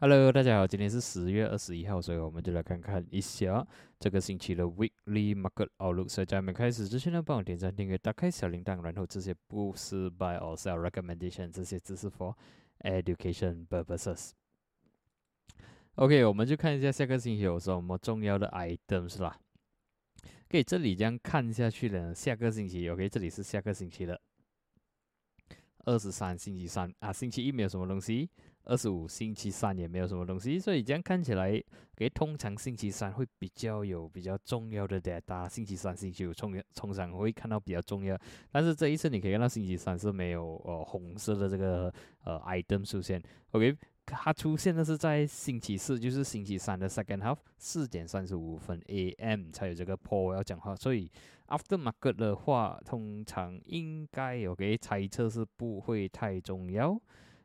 Hello，大家好，今天是十月二十一号，所以我们就来看看一下这个星期的 Weekly Market Outlook。在我们开始之前呢，帮我点赞、订阅、打开小铃铛，然后这些不是 Buy or Sell Recommendation，这些只是 for education purposes。OK，我们就看一下下个星期有什么重要的 items 啦。OK，这里这样看下去呢，下个星期 OK，这里是下个星期的二十三，星期三啊，星期一没有什么东西。二十五星期三也没有什么东西，所以这样看起来，给通常星期三会比较有比较重要的 data，星期三、星期五通通常会看到比较重要。但是这一次你可以看到星期三是没有呃红色的这个呃 item 出现，OK，它出现的是在星期四，就是星期三的 second half 四点三十五分 AM 才有这个 Paul 要讲话，所以 after market 的话，通常应该 OK 猜测是不会太重要。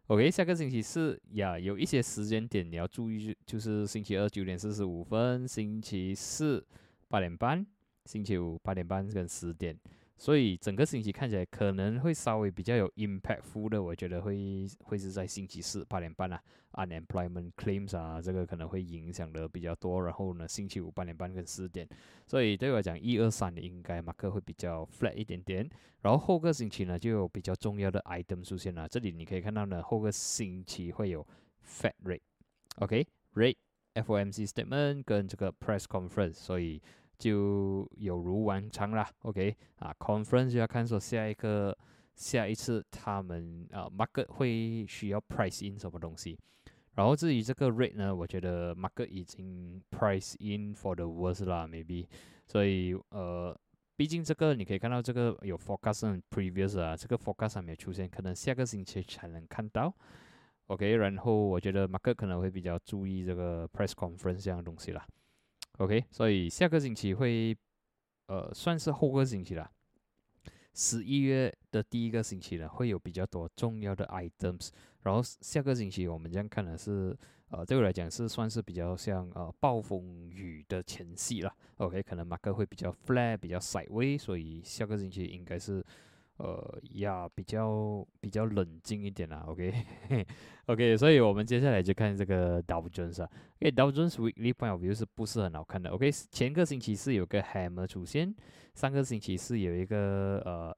OK，下个星期四呀，有一些时间点你要注意，就是星期二九点四十五分，星期四八点半，星期五八点半跟十点。所以整个星期看起来可能会稍微比较有 impactful 的，我觉得会会是在星期四八点半啊，unemployment claims 啊，这个可能会影响的比较多。然后呢，星期五八点半跟十点，所以对我来讲，一二三应该马克会比较 flat 一点点。然后后个星期呢，就有比较重要的 item 出现了。这里你可以看到呢，后个星期会有 Fed rate，OK，rate，FOMC statement 跟这个 press conference，所以。就有如往常啦，OK 啊，conference 就要看说下一个下一次他们啊 market 会需要 price in 什么东西，然后至于这个 rate 呢，我觉得 market 已经 price in for the worst 啦，maybe，所以呃，毕竟这个你可以看到这个有 forecast previous 啊，这个 forecast 还没有出现，可能下个星期才能看到，OK，然后我觉得 market 可能会比较注意这个 press conference 这样东西啦。OK，所以下个星期会，呃，算是后个星期了。十一月的第一个星期呢，会有比较多重要的 items。然后下个星期我们这样看的是，呃，对我来讲是算是比较像呃暴风雨的前夕了。OK，可能马克会比较 flat，比较晒微所以下个星期应该是。呃呀，比较比较冷静一点啦，OK，OK，所以我们接下来就看这个 Dow Jones 啊，OK，Dow Jones weekly point of view 是不是很好看的？OK，前个星期是有个 Hammer 出现，上个星期是有一个呃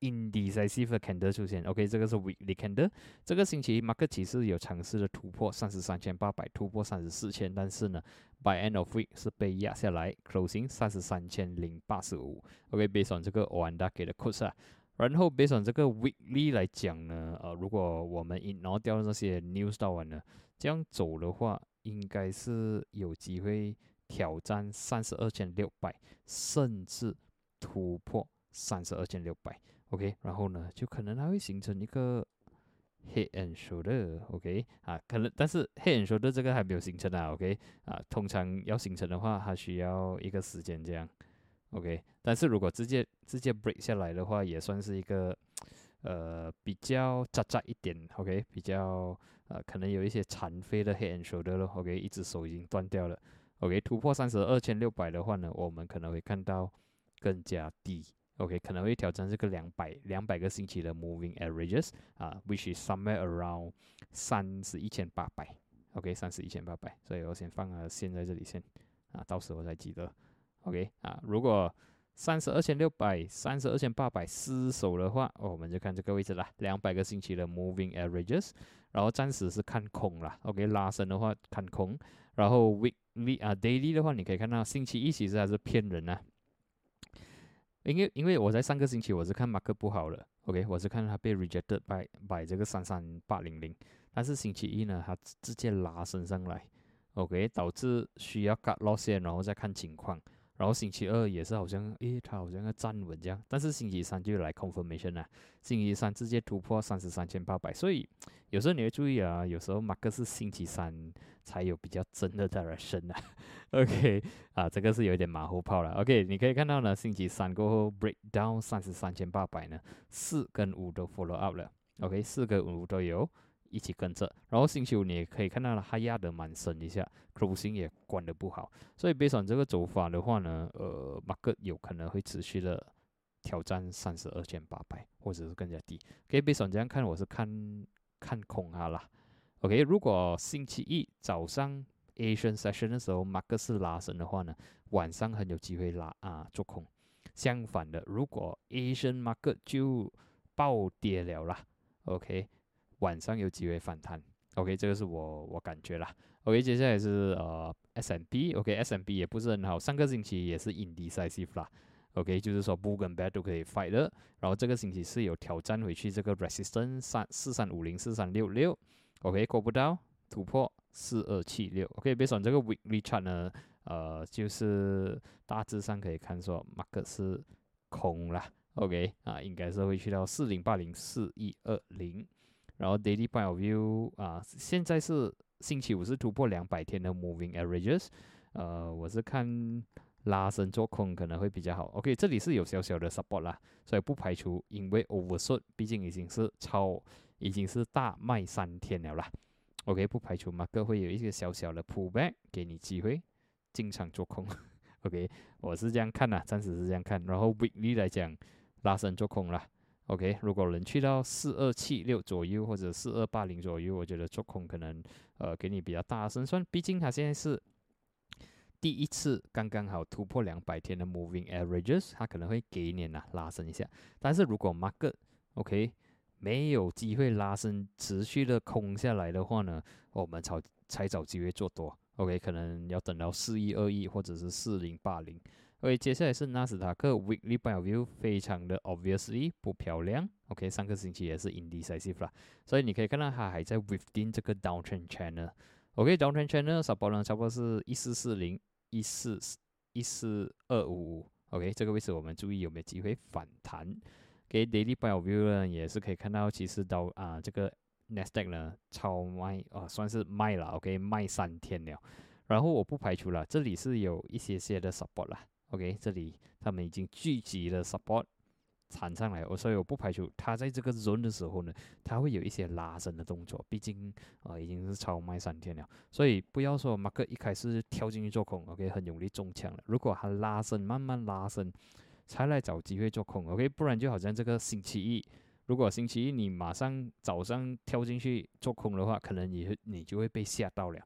Indecisive Candle 出现，OK，这个是 weekly candle，这个星期 Market 其实有尝试的突破三十三千八百，突破三十四千，但是呢，by end of week 是被压下来，closing 三十三千零八十五，OK，based on 这个 Oanda 给的 quotes 啊。然后，based on 这个 weekly 来讲呢，呃，如果我们 ignore 掉那些 news 到完呢，这样走的话，应该是有机会挑战三十二千六百，甚至突破三十二千六百。OK，然后呢，就可能它会形成一个 head and shoulder，OK，啊，可能，但是 head and shoulder 这个还没有形成啊，OK，啊，通常要形成的话，它需要一个时间这样。OK，但是如果直接直接 break 下来的话，也算是一个呃比较扎扎一点，OK，比较呃可能有一些残废的 head and shoulder 了，OK，一只手已经断掉了，OK，突破三十二千六百的话呢，我们可能会看到更加低，OK，可能会挑战这个两百两百个星期的 moving averages 啊，which is somewhere around 三十一千八百，OK，三十一千八百，所以我先放个线在这里先，啊，到时候再记得。OK 啊，如果三十二千六百、三十二千八百失守的话，哦我们就看这个位置啦，两百个星期的 Moving Averages，然后暂时是看空啦。OK，拉升的话看空，然后 Weekly 啊 Daily 的话，你可以看到星期一其实还是骗人啊，因为因为我在上个星期我是看马克不好了，OK，我是看它被 Rejected by by 这个三三八零零，但是星期一呢，它直接拉升上来，OK，导致需要 Cut Loss 然后再看情况。然后星期二也是好像，诶，它好像要站稳这样，但是星期三就来 confirmation 了，星期三直接突破三十三千八百，所以有时候你会注意啊，有时候马克是星期三才有比较真的 direction 啊，OK，啊，这个是有点马后炮了，OK，你可以看到呢，星期三过后 break down 三十三千八百呢，四跟五都 follow up 了，OK，四跟五都有。一起跟着，然后星期五你也可以看到它压得蛮深一下收星也关得不好，所以 based on 这个走法的话呢，呃，market 有可能会持续的挑战三十二千八百，或者是更加低。可以 based on 这样看，我是看看空它啦。OK，如果星期一早上 Asian session 的时候马克是拉升的话呢，晚上很有机会拉啊做空。相反的，如果 Asian market 就暴跌了啦，OK，晚上有机会反弹。OK，这个是我我感觉啦。OK，接下来是呃 S M B，OK S M B 也不是很好，上个星期也是 indecisive 啦。OK，就是说 bull 跟 bear 都可以 fight 的。然后这个星期是有挑战回去这个 resistance 三四三五零四三六六，OK，过不到突破四二七六。OK，based on 这个 weekly chart 呢，呃，就是大致上可以看说 market 是空啦。OK，啊，应该是会去到四零八零四一二零。然后 daily point of view 啊，现在是星期五是突破两百天的 moving averages，呃，我是看拉伸做空可能会比较好。OK，这里是有小小的 support 啦，所以不排除因为 oversold，毕竟已经是超，已经是大卖三天了啦。OK，不排除马克会有一些小小的 pullback，给你机会进场做空。OK，我是这样看的，暂时是这样看。然后 weekly 来讲，拉伸做空啦。OK，如果能去到四二七六左右或者四二八零左右，我觉得做空可能呃给你比较大的胜算。毕竟它现在是第一次刚刚好突破两百天的 moving averages，它可能会给你呢拉升一下。但是如果 market OK 没有机会拉升，持续的空下来的话呢，我们才才找机会做多。OK，可能要等到四一二一或者是四零八零。OK，接下来是纳斯达克 weekly point of view，非常的 obviously 不漂亮。OK，上个星期也是 indecisive 啦，所以你可以看到它还在 within 这个 downtrend channel。OK，downtrend channel 差不多差不多是一四四零、一四一四二五五。OK，这个位置我们注意有没有机会反弹。给 daily point of view 呢，也是可以看到，其实到啊这个 Nasdaq 呢超卖啊，算是卖了。OK，卖三天了。然后我不排除了，这里是有一些些的 support 啦。OK，这里他们已经聚集了 support 缠上来，我所以我不排除它在这个 zone 的时候呢，它会有一些拉伸的动作。毕竟啊已经是超卖三天了，所以不要说马克一开始跳进去做空，OK，很容易中枪了。如果它拉伸，慢慢拉伸，才来找机会做空，OK，不然就好像这个星期一，如果星期一你马上早上跳进去做空的话，可能你你就会被吓到了。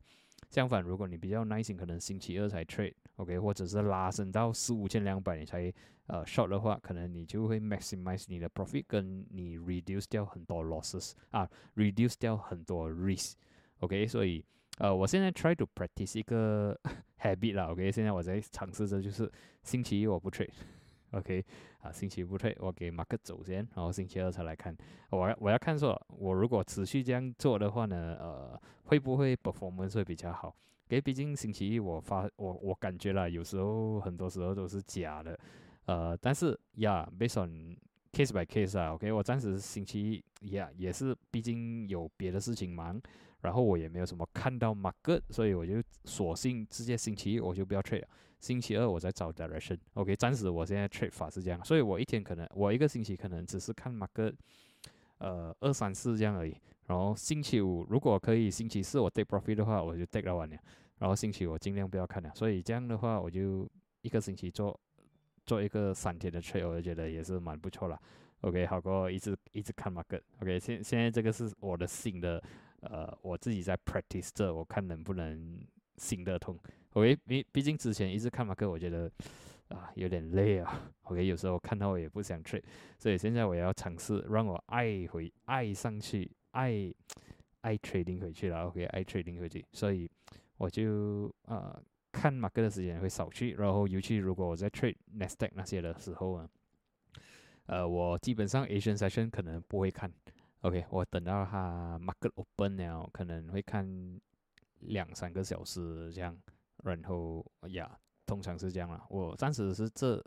相反，如果你比较耐心，可能星期二才 trade OK，或者是拉升到四五千两百你才呃 short 的话，可能你就会 maximize 你的 profit，跟你 reduce 掉很多 losses 啊，reduce 掉很多 risk，OK，所以呃，我现在 try to practice 一个 habit 啦，OK，现在我在尝试着就是星期一我不 trade。OK，啊，星期一不退，我给马克走先，然后星期二才来看。我要我要看说，我如果持续这样做的话呢，呃，会不会 performance 会比较好？因为毕竟星期一我发我我感觉了，有时候很多时候都是假的，呃，但是呀，based on case by case 啊，OK，我暂时星期一呀也是，毕竟有别的事情忙，然后我也没有什么看到马克，所以我就索性直接星期一我就不要 trade 了。星期二我再找 direction，OK，暂时我现在 trade 法是这样，所以我一天可能我一个星期可能只是看马克，呃，二三四这样而已。然后星期五如果可以，星期四我 take profit 的话，我就 take 到完了。然后星期我尽量不要看了。所以这样的话，我就一个星期做做一个三天的 trade，我就觉得也是蛮不错了。OK，好过一直一直看 market。OK，现现在这个是我的新的，呃，我自己在 practice 这，我看能不能行得通。OK，毕毕竟之前一直看 market，，我觉得啊有点累啊。OK，有时候看到我也不想 trade，所以现在我要尝试让我爱回爱上去，爱爱 trading 回去了。OK，爱 trading 回去，所以我就啊看马克的时间会少去。然后尤其如果我在 trade Nasdaq 那些的时候啊，呃，我基本上 Asian session 可能不会看。OK，我等到它 market open 了，可能会看两三个小时这样。然后呀，通常是这样啦。我暂时是这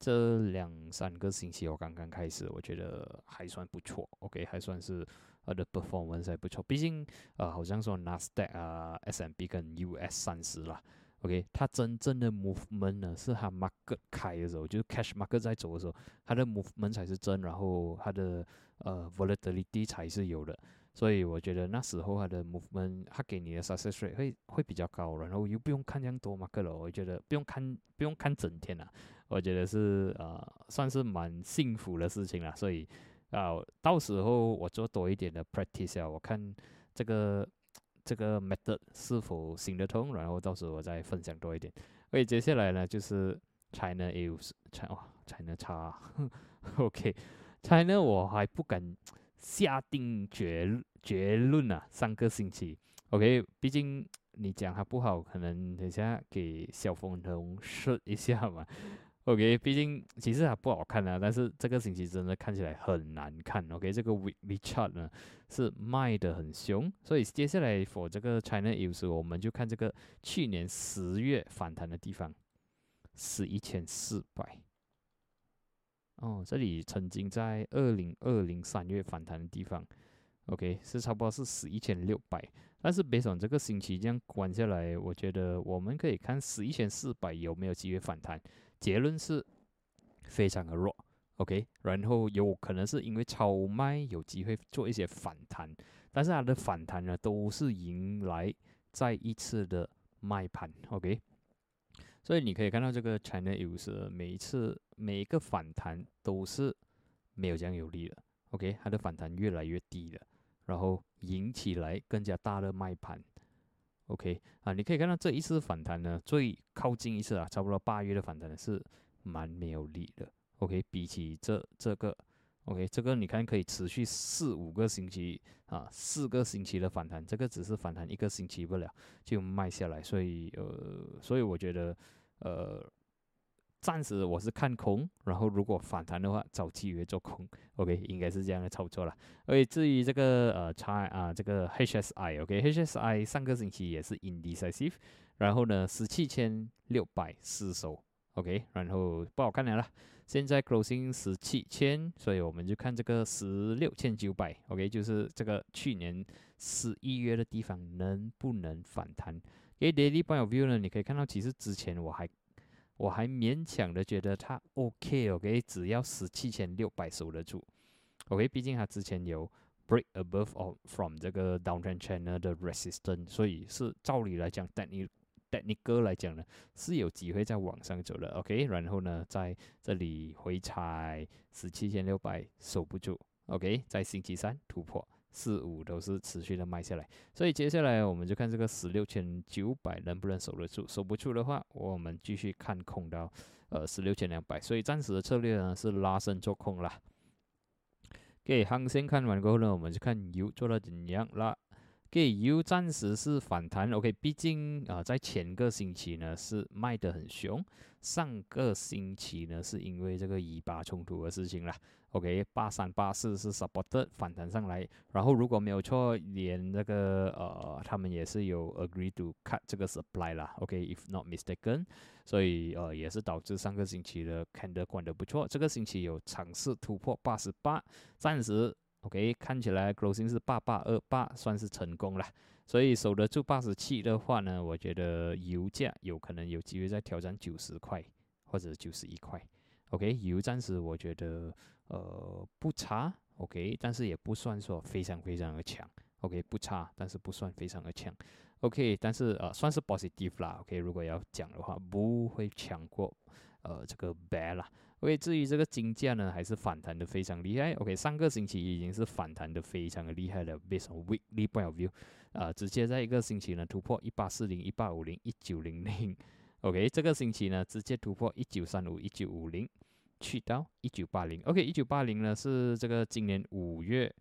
这两三个星期，我刚刚开始，我觉得还算不错。OK，还算是呃的 performance 还不错。毕竟呃，好像说 Nasdaq 啊、S&P 跟 US 三十啦。OK，它真正的 movement 呢，是它 market 开的时候，就是 cash market 在走的时候，它的 movement 才是真，然后它的呃 volatility 才是有的。所以我觉得那时候他的 movement，他给你的 success rate 会会比较高，然后又不用看这样多马克了，我觉得不用看不用看整天啊，我觉得是呃算是蛮幸福的事情啦。所以啊，到时候我做多一点的 practice 啊，我看这个这个 method 是否行得通，然后到时候我再分享多一点。所以接下来呢，就是 China is，China 哇，China 差，OK，China 我还不敢下定决结论啊，上个星期，OK，毕竟你讲它不好，可能等下给小风筒试一下嘛。OK，毕竟其实还不好看啊，但是这个星期真的看起来很难看。OK，这个 WeChat 呢是卖的很凶，所以接下来 for 这个 China News，我们就看这个去年十月反弹的地方是一千四百。哦，这里曾经在二零二零三月反弹的地方，OK 是差不多是十一千六百，但是别从这个星期这样关下来，我觉得我们可以看十一千四百有没有机会反弹。结论是非常的弱，OK，然后有可能是因为超卖有机会做一些反弹，但是它的反弹呢都是迎来再一次的卖盘，OK，所以你可以看到这个 China News 每一次每一个反弹都是没有这样有力的，OK，它的反弹越来越低了，然后引起来更加大的卖盘。OK 啊，你可以看到这一次反弹呢，最靠近一次啊，差不多八月的反弹是蛮没有力的。OK，比起这这个，OK，这个你看可以持续四五个星期啊，四个星期的反弹，这个只是反弹一个星期不了就卖下来，所以呃，所以我觉得呃。暂时我是看空，然后如果反弹的话，找机会做空。OK，应该是这样的操作了。OK，至于这个呃差啊，这个 HSI，OK，HSI 上个星期也是 indecisive，然后呢十七千六百失守，OK，然后不好看了啦。现在 closing 十七千，所以我们就看这个十六千九百，OK，就是这个去年十一月的地方能不能反弹？OK，daily point of view 呢，你可以看到其实之前我还。我还勉强的觉得它 OK，OK，只要十七千六百守得住，OK，毕竟它之前有 break above of from 这个 downtrend channel 的 resistance，所以是照理来讲，Techni technical 来讲呢是有机会在往上走的，OK，然后呢在这里回踩十七千六百守不住，OK，在星期三突破。四五都是持续的卖下来，所以接下来我们就看这个十六千九百能不能守得住，守不住的话，我们继续看空到呃十六千两百。所以暂时的策略呢是拉升做空啦。给航线看完过后呢，我们就看油做了怎样啦。给油暂时是反弹，OK，毕竟啊在前个星期呢是卖得很凶，上个星期呢是因为这个以巴冲突的事情啦。OK，八三八四是 support 反弹上来，然后如果没有错，连那个呃，他们也是有 agree to cut 这个 supply 啦。OK，if not mistaken，所以呃也是导致上个星期的 candle 管得不错，这个星期有尝试突破八十八，暂时 OK 看起来 closing 是八八二八，算是成功了。所以守得住八十七的话呢，我觉得油价有可能有机会再挑战九十块或者九十一块。OK，油暂时我觉得。呃，不差，OK，但是也不算说非常非常的强，OK，不差，但是不算非常的强，OK，但是呃，算是 positive 啦，OK，如果要讲的话，不会强过呃这个 bad 啦，OK，至于这个金价呢，还是反弹的非常厉害，OK，上个星期已经是反弹的非常的厉害了，based on weekly point of view，啊，直接在一个星期呢突破一八四零、一八五零、一九零零，OK，这个星期呢直接突破一九三五、一九五零。去到一九八零，OK，一九八零呢是这个今年五月、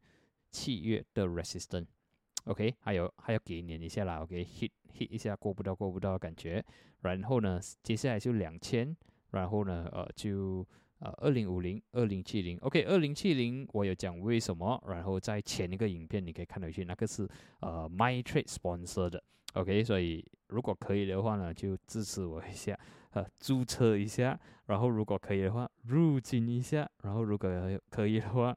七月的 resistance，OK，还有还要给年一下啦，OK，hit hit 一下过不到过不到的感觉，然后呢接下来就两千，然后呢呃就呃二零五零、二零七零，OK，二零七零我有讲为什么，然后在前一个影片你可以看到去，那个是呃 My Trade sponsor 的，OK，所以如果可以的话呢就支持我一下。呃，注册一下，然后如果可以的话，入金一下，然后如果可以的话，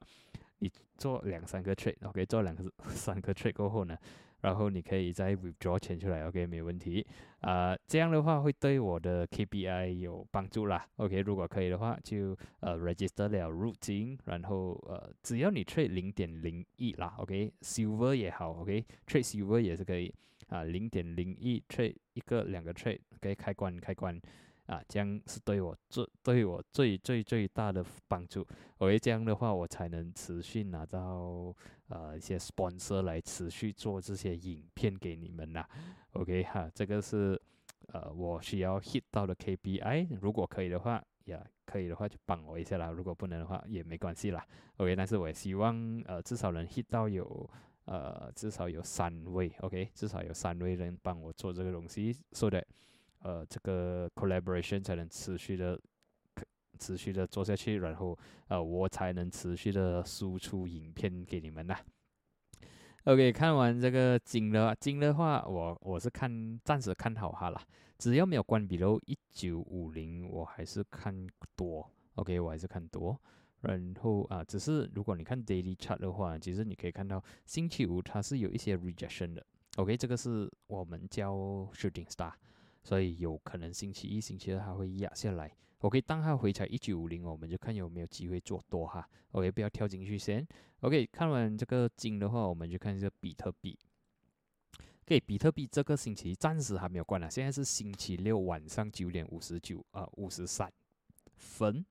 你做两三个 trade，OK，做两个 三个 trade 过后呢，然后你可以再 withdraw 钱出来，OK，没问题。啊，这样的话会对我的 KPI 有帮助啦，OK，如果可以的话，就呃 register 了入金，然后呃，只要你 trade 零点零一啦，OK，silver 也好，OK，trade silver 也是可以。啊，零点零一 trade 一个两个 trade 可以开关开关，啊，这样是对我最对我最最最大的帮助。OK，这样的话我才能持续拿到呃一些 sponsor 来持续做这些影片给你们呐。OK 哈，这个是呃我需要 hit 到的 KPI，如果可以的话，呀可以的话就帮我一下啦。如果不能的话也没关系啦。OK，但是我也希望呃至少能 hit 到有呃至少有三位 OK，至少有三位人帮我做这个东西，so that 呃，这个 collaboration 才能持续的、持续的做下去，然后呃，我才能持续的输出影片给你们呐。OK，看完这个金的金的话，我我是看暂时看好它了，只要没有关闭喽，一九五零我还是看多。OK，我还是看多。然后啊，只是如果你看 daily chart 的话，其实你可以看到星期五它是有一些 rejection 的。OK，这个是我们叫 shooting star。所以有可能星期一、星期二它会压下来。OK，当它回踩一九五零，我们就看有没有机会做多哈。OK，不要跳进去先。OK，看完这个金的话，我们就看一下比特币。OK，比特币这个星期暂时还没有关了，现在是星期六晚上九点五十九啊五十三分。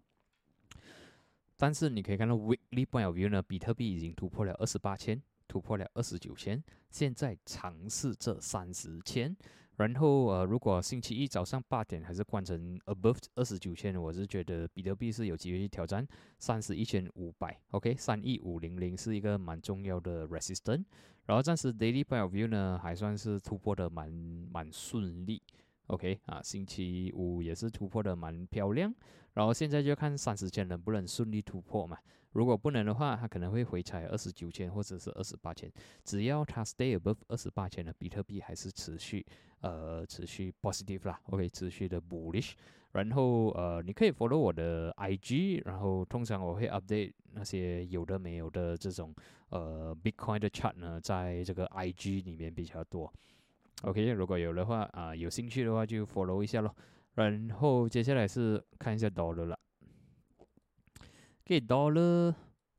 但是你可以看到 weekly point of view 呢，比特币已经突破了二十八千，突破了二十九千，现在尝试这三十千。然后呃，如果星期一早上八点还是换成 above 二十九千，我是觉得比特币是有机会去挑战三十一千五百。OK，三一五零零是一个蛮重要的 resistance。然后暂时 daily point of view 呢，还算是突破的蛮蛮顺利。OK 啊，星期五也是突破的蛮漂亮。然后现在就看三十千能不能顺利突破嘛。如果不能的话，它可能会回踩二十九千或者是二十八千。只要它 stay above 二十八千的比特币还是持续呃持续 positive 啦，OK 持续的 bullish。然后呃你可以 follow 我的 IG，然后通常我会 update 那些有的没有的这种呃 Bitcoin 的 chart 呢，在这个 IG 里面比较多。OK，如果有的话啊有兴趣的话就 follow 一下咯。然后接下来是看一下 dollar 了。给 dollar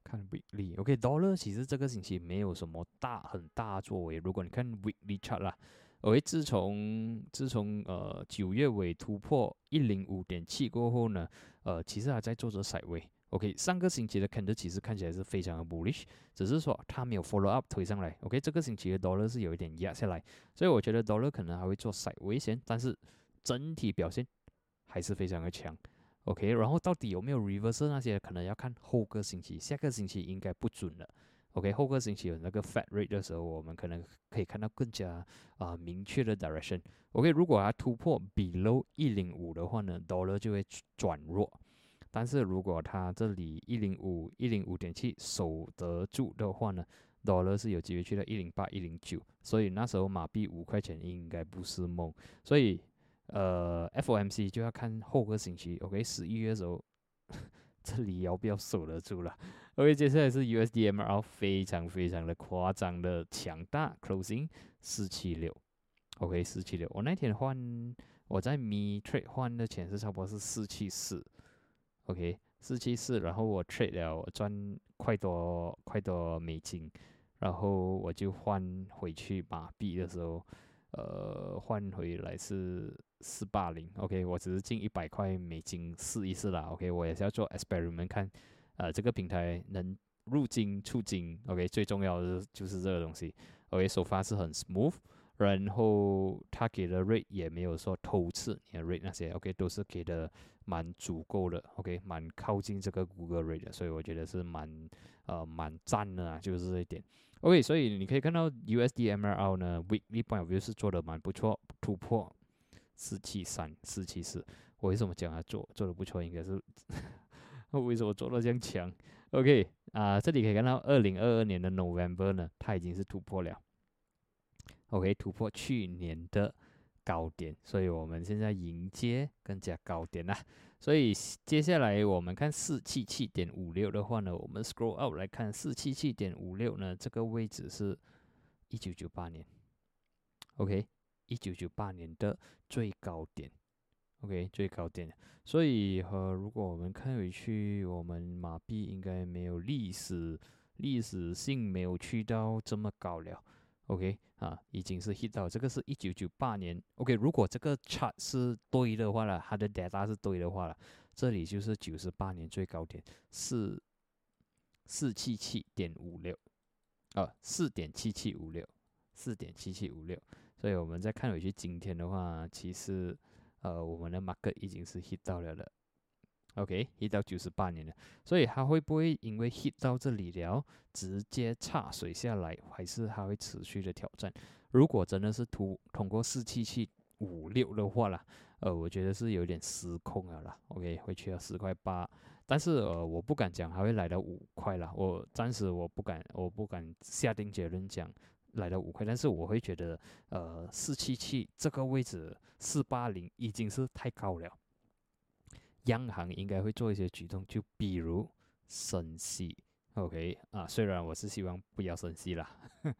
看 weekly，OK dollar 其实这个星期没有什么大很大作为。如果你看 weekly chart 啦，OK 自从自从呃九月尾突破一零五点七过后呢，呃其实还在做着甩尾。OK 上个星期的 candle 其实看起来是非常的 bullish，只是说它没有 follow up 推上来。OK 这个星期的 dollar 是有一点压下来，所以我觉得 dollar 可能还会做 side 危险，但是整体表现还是非常的强。OK，然后到底有没有 reverse 那些，可能要看后个星期，下个星期应该不准了。OK，后个星期有那个 Fat Rate 的时候，我们可能可以看到更加啊明确的 direction。OK，如果它突破 below 一零五的话呢，Dollar 就会转弱。但是如果它这里一零五一零五点七守得住的话呢，Dollar 是有机会去到一零八一零九，所以那时候马币五块钱应该不是梦。所以。呃，FOMC 就要看后个星期，OK，十一月的时候，这里要不要守得住了？OK，接下来是 USDMR，非常非常的夸张的强大，closing 四七六，OK，四七六。我那天换，我在 Me Trade 换的钱是差不多是四七四，OK，四七四，然后我 trade 了，我赚快多快多美金，然后我就换回去马币的时候，呃，换回来是。四八零，OK，我只是进一百块美金试一试啦，OK，我也是要做 experiment 看，呃，这个平台能入金出金，OK，最重要的就是这个东西，OK，首发是很 smooth，然后他给的 rate 也没有说偷次你的 rate 那些，OK，都是给的蛮足够的，OK，蛮靠近这个 Google rate 的，所以我觉得是蛮呃蛮赞的啊，就是这一点，OK，所以你可以看到 USD MRL 呢 weekly point of view 是做的蛮不错，突破。四七三四七四，我为什么讲它做做的不错？应该是 为什么做的这样强？OK 啊，这里可以看到二零二二年的 November 呢，它已经是突破了。OK，突破去年的高点，所以我们现在迎接更加高点啦。所以接下来我们看四七七点五六的话呢，我们 scroll up 来看四七七点五六呢，这个位置是一九九八年。OK。一九九八年的最高点，OK，最高点。所以，呃，如果我们看回去，我们马币应该没有历史历史性没有去到这么高了 OK 啊，已经是 hit 到这个是一九九八年。OK，如果这个 chart 是对的话了，它的 data 是对的话了，这里就是九十八年最高点四四七七点五六，啊，四点七七五六，四点七七五六。所以我们再看回去今天的话，其实呃，我们的 market 已经是 hit 到了了。OK，一到九十八年了，所以它会不会因为 hit 到这里了，直接插水下来，还是它会持续的挑战？如果真的是突通过四七七五六的话啦，呃，我觉得是有点失控了啦。OK，会去到四块八，但是呃，我不敢讲还会来到五块了。我暂时我不敢，我不敢下定结论讲来到五块，但是我会觉得，呃，四七七这个位置四八零已经是太高了。央行应该会做一些举动，就比如升息，OK 啊，虽然我是希望不要升息啦，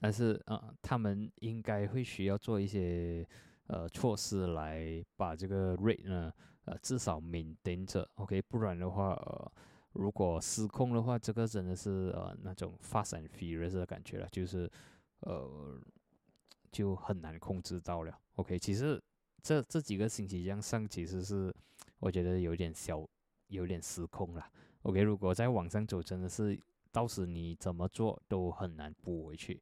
但是啊，他们应该会需要做一些呃措施来把这个 rate 呢，呃至少 maintain 着，OK，不然的话，呃如果失控的话，这个真的是呃那种 fast and furious 的感觉了，就是呃就很难控制到了，OK，其实。这这几个星期这样上，其实是我觉得有点小，有点失控了。OK，如果在往上走，真的是到时你怎么做都很难补回去。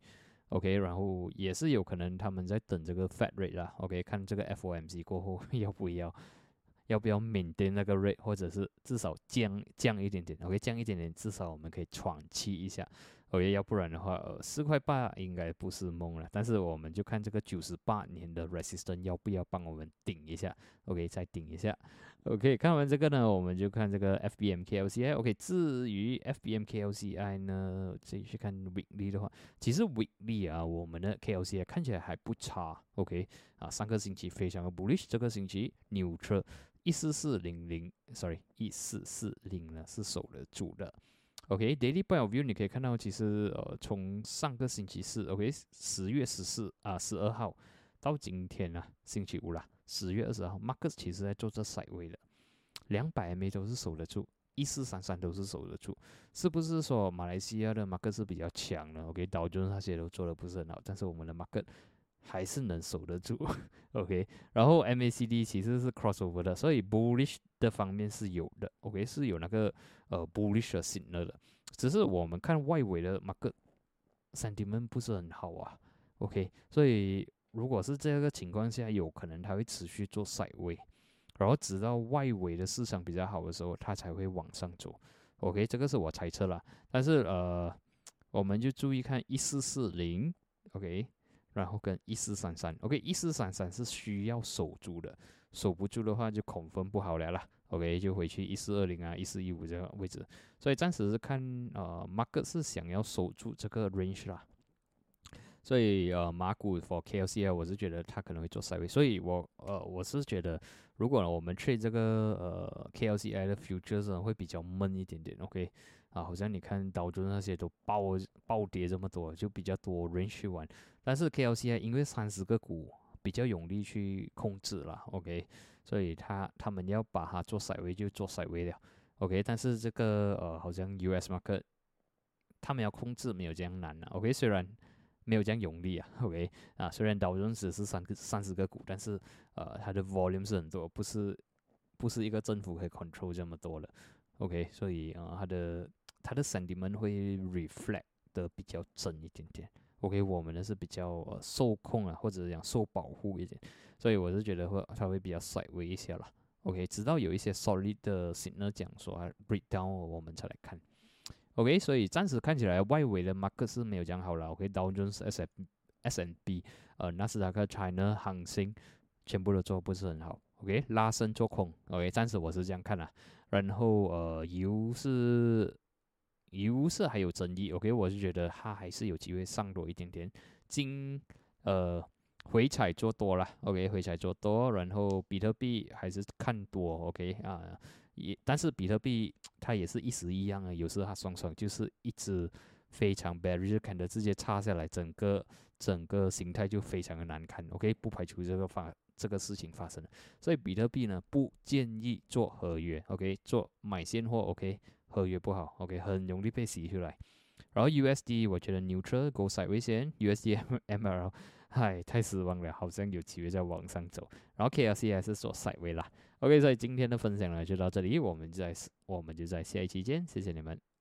OK，然后也是有可能他们在等这个 Fed rate 啦。OK，看这个 FOMC 过后 要不要，要不要 maintain 那个 rate，或者是至少降降一点点。OK，降一点点，至少我们可以喘气一下。OK，要不然的话，呃，四块八应该不是梦了。但是我们就看这个九十八年的 resistance 要不要帮我们顶一下。OK，再顶一下。OK，看完这个呢，我们就看这个 FBMKLCI。OK，至于 FBMKLCI 呢，自己去看 weekly 的话，其实 weekly 啊，我们的 KLCI 看起来还不差。OK，啊，上个星期非常的 bullish，这个星期 neutral，一四四零零，sorry，一四四零呢是守得住的。OK，daily point of view，你可以看到，其实呃，从上个星期四，OK，十月十四啊，十二号到今天啊，星期五啦，十月二十号，market 其实在做这 side way 的，两百 MA 都是守得住，一四三三都是守得住，是不是说马来西亚的 M A X 是比较强呢？OK，导致那些都做的不是很好，但是我们的 market 还是能守得住。OK，然后 MACD 其实是 crossover 的，所以 bullish 的方面是有的。OK，是有那个。呃，bullish 的 signal 的，只是我们看外围的 market sentiment 不是很好啊。OK，所以如果是这个情况下，有可能它会持续做 side 然后直到外围的市场比较好的时候，它才会往上走。OK，这个是我猜测了。但是呃，我们就注意看一四四零，OK，然后跟一四三三，OK，一四三三是需要守住的，守不住的话就恐分不好了啦。OK，就回去一四二零啊，一四一五这个位置，所以暂时是看呃，market 是想要守住这个 range 啦。所以呃，马股 for KLC 啊，我是觉得它可能会做 s i d e 所以我呃，我是觉得如果我们 trade 这个呃 KLCI 的 futures 会比较闷一点点。OK，啊，好像你看导致那些都暴暴跌这么多，就比较多 range 玩，但是 KLCI 因为三十个股比较容易去控制了。OK。所以他他们要把它做甩位就做甩位了，OK。但是这个呃，好像 US market 他们要控制没有这样难啊，OK。虽然没有这样用力啊，OK。啊，虽然道琼斯是三个三十个股，但是呃，它的 volume 是很多，不是不是一个政府可以 control 这么多了，OK。所以啊，它的它的 sentiment 会 reflect 的比较真一点点，OK。我们呢是比较呃受控啊，或者讲受保护一点。所以我是觉得会，它会比较甩微一些了。OK，直到有一些 solid 的 signal 讲说 breakdown，我们才来看。OK，所以暂时看起来外围的 market 是没有讲好了。OK，Dow Jones、S S N B，呃，纳斯达克、China、恒星全部都做不是很好。OK，拉升做空。OK，暂时我是这样看的。然后呃，油是油是还有争议。OK，我是觉得它还是有机会上多一点点。金呃。回踩做多了，OK，回踩做多，然后比特币还是看多，OK 啊，也但是比特币它也是一时一样啊，有时它双双就是一直非常 bearish，看的直接插下来，整个整个形态就非常的难看，OK，不排除这个发这个事情发生，所以比特币呢不建议做合约，OK，做买现货，OK，合约不好，OK，很容易被洗出来。然后 USD 我觉得 neutral go side 危险，USD ML 嗨太失望了，好像有机会在往上走。然后 KLC 还是说 side 啦。OK，所以今天的分享呢就到这里，我们就在我们就在下一期见，谢谢你们。